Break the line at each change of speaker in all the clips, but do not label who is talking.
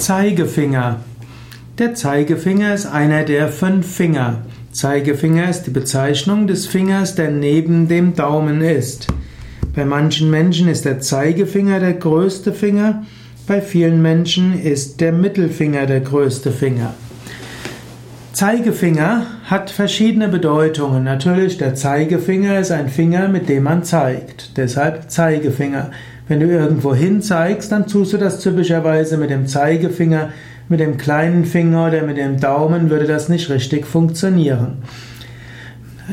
Zeigefinger. Der Zeigefinger ist einer der fünf Finger. Zeigefinger ist die Bezeichnung des Fingers, der neben dem Daumen ist. Bei manchen Menschen ist der Zeigefinger der größte Finger, bei vielen Menschen ist der Mittelfinger der größte Finger. Zeigefinger hat verschiedene Bedeutungen. Natürlich, der Zeigefinger ist ein Finger, mit dem man zeigt. Deshalb Zeigefinger. Wenn du irgendwo hin zeigst, dann tust du das typischerweise mit dem Zeigefinger, mit dem kleinen Finger oder mit dem Daumen würde das nicht richtig funktionieren.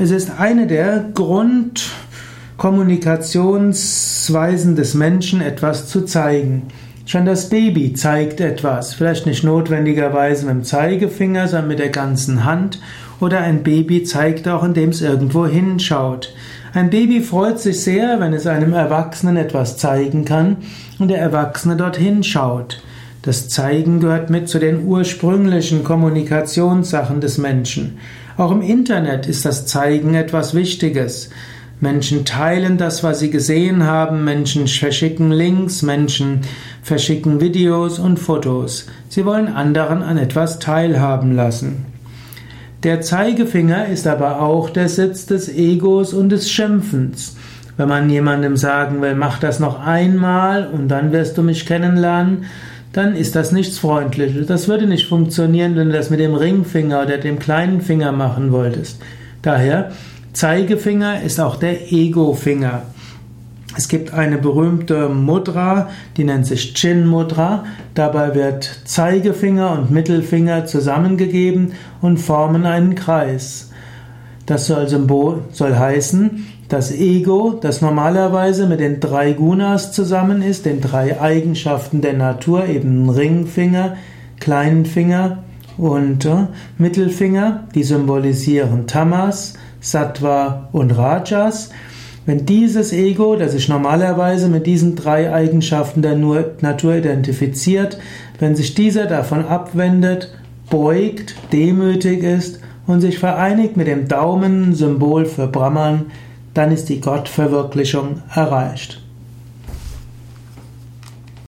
Es ist eine der Grundkommunikationsweisen des Menschen, etwas zu zeigen. Schon das Baby zeigt etwas, vielleicht nicht notwendigerweise mit dem Zeigefinger, sondern mit der ganzen Hand. Oder ein Baby zeigt auch, indem es irgendwo hinschaut. Ein Baby freut sich sehr, wenn es einem Erwachsenen etwas zeigen kann und der Erwachsene dorthin schaut. Das Zeigen gehört mit zu den ursprünglichen Kommunikationssachen des Menschen. Auch im Internet ist das Zeigen etwas Wichtiges. Menschen teilen das, was sie gesehen haben, Menschen verschicken Links, Menschen verschicken Videos und Fotos. Sie wollen anderen an etwas teilhaben lassen. Der Zeigefinger ist aber auch der Sitz des Egos und des Schimpfens. Wenn man jemandem sagen will, mach das noch einmal und dann wirst du mich kennenlernen, dann ist das nichts Freundliches. Das würde nicht funktionieren, wenn du das mit dem Ringfinger oder dem kleinen Finger machen wolltest. Daher, Zeigefinger ist auch der Ego-Finger. Es gibt eine berühmte Mudra, die nennt sich Chin Mudra. Dabei wird Zeigefinger und Mittelfinger zusammengegeben und formen einen Kreis. Das soll, Symbol, soll heißen, das Ego, das normalerweise mit den drei Gunas zusammen ist, den drei Eigenschaften der Natur, eben Ringfinger, kleinen Finger und äh, Mittelfinger, die symbolisieren Tamas, Sattva und Rajas. Wenn dieses Ego, das sich normalerweise mit diesen drei Eigenschaften der Natur identifiziert, wenn sich dieser davon abwendet, beugt, demütig ist und sich vereinigt mit dem Daumen, Symbol für Brahman, dann ist die Gottverwirklichung erreicht.